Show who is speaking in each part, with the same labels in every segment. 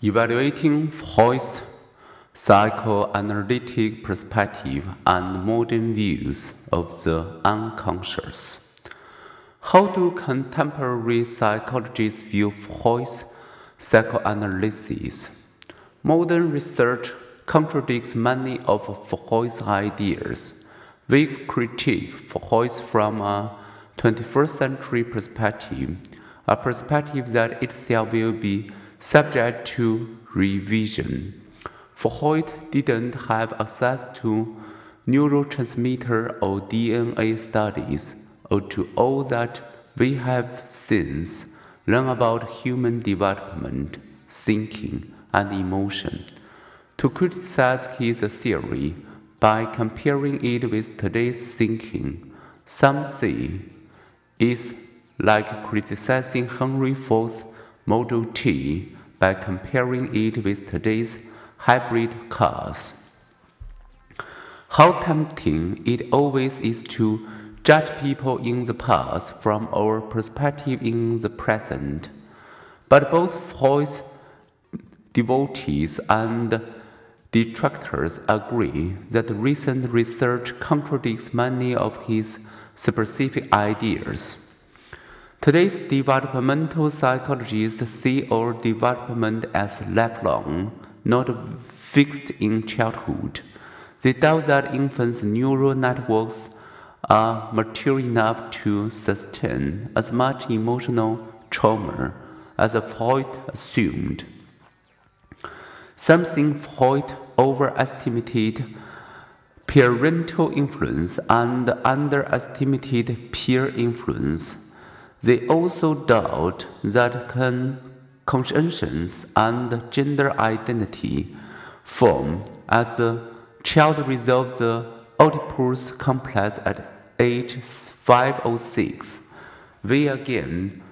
Speaker 1: Evaluating Freud's psychoanalytic perspective and modern views of the unconscious. How do contemporary psychologists view Freud's psychoanalysis? Modern research contradicts many of Freud's ideas. We critique Freud from a 21st century perspective, a perspective that itself will be subject to revision. Freud didn't have access to neurotransmitter or DNA studies or to all that we have since learned about human development, thinking, and emotion. To criticize his theory by comparing it with today's thinking, some say is like criticizing Henry Ford's Model T by comparing it with today's hybrid cars. How tempting it always is to judge people in the past from our perspective in the present. But both Freud's devotees and detractors agree that recent research contradicts many of his specific ideas. Today's developmental psychologists see our development as lifelong, not fixed in childhood. They doubt that infants' neural networks are mature enough to sustain as much emotional trauma as Freud assumed. Something Freud overestimated parental influence and underestimated peer influence. They also doubt that con- conscience and gender identity form as the child resolves the Oedipus complex at age 506. We again,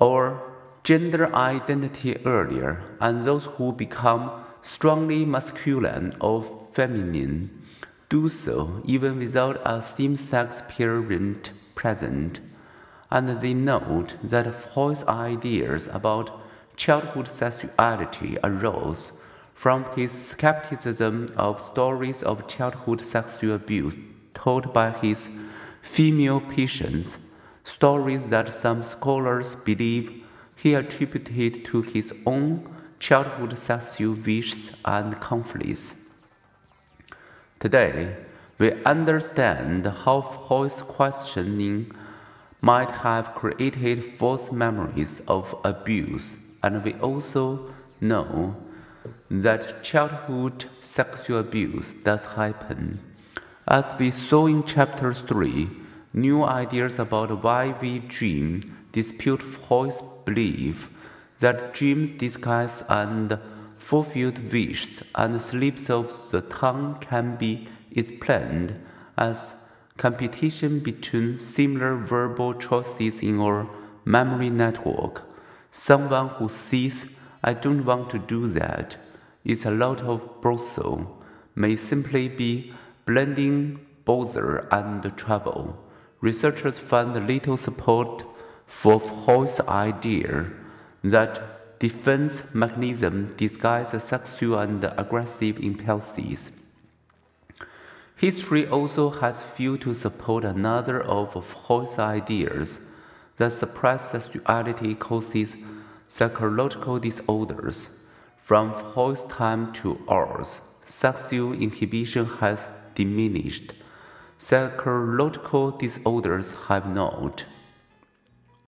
Speaker 1: or gender identity earlier, and those who become strongly masculine or feminine do so even without a same sex parent present and they note that Freud's ideas about childhood sexuality arose from his skepticism of stories of childhood sexual abuse told by his female patients, stories that some scholars believe he attributed to his own childhood sexual wishes and conflicts. Today, we understand how Freud's questioning might have created false memories of abuse, and we also know that childhood sexual abuse does happen. As we saw in chapter 3, new ideas about why we dream dispute Freud's belief that dreams disguise and fulfilled wishes and slips of the tongue can be explained as competition between similar verbal choices in our memory network. Someone who says, I don't want to do that, it's a lot of brothel, may simply be blending bother and trouble. Researchers found little support for Freud's idea that defense mechanism disguise sexual and aggressive impulses. History also has few to support another of Freud's ideas that suppressed sexuality causes psychological disorders. From Freud's time to ours, sexual inhibition has diminished. Psychological disorders have not.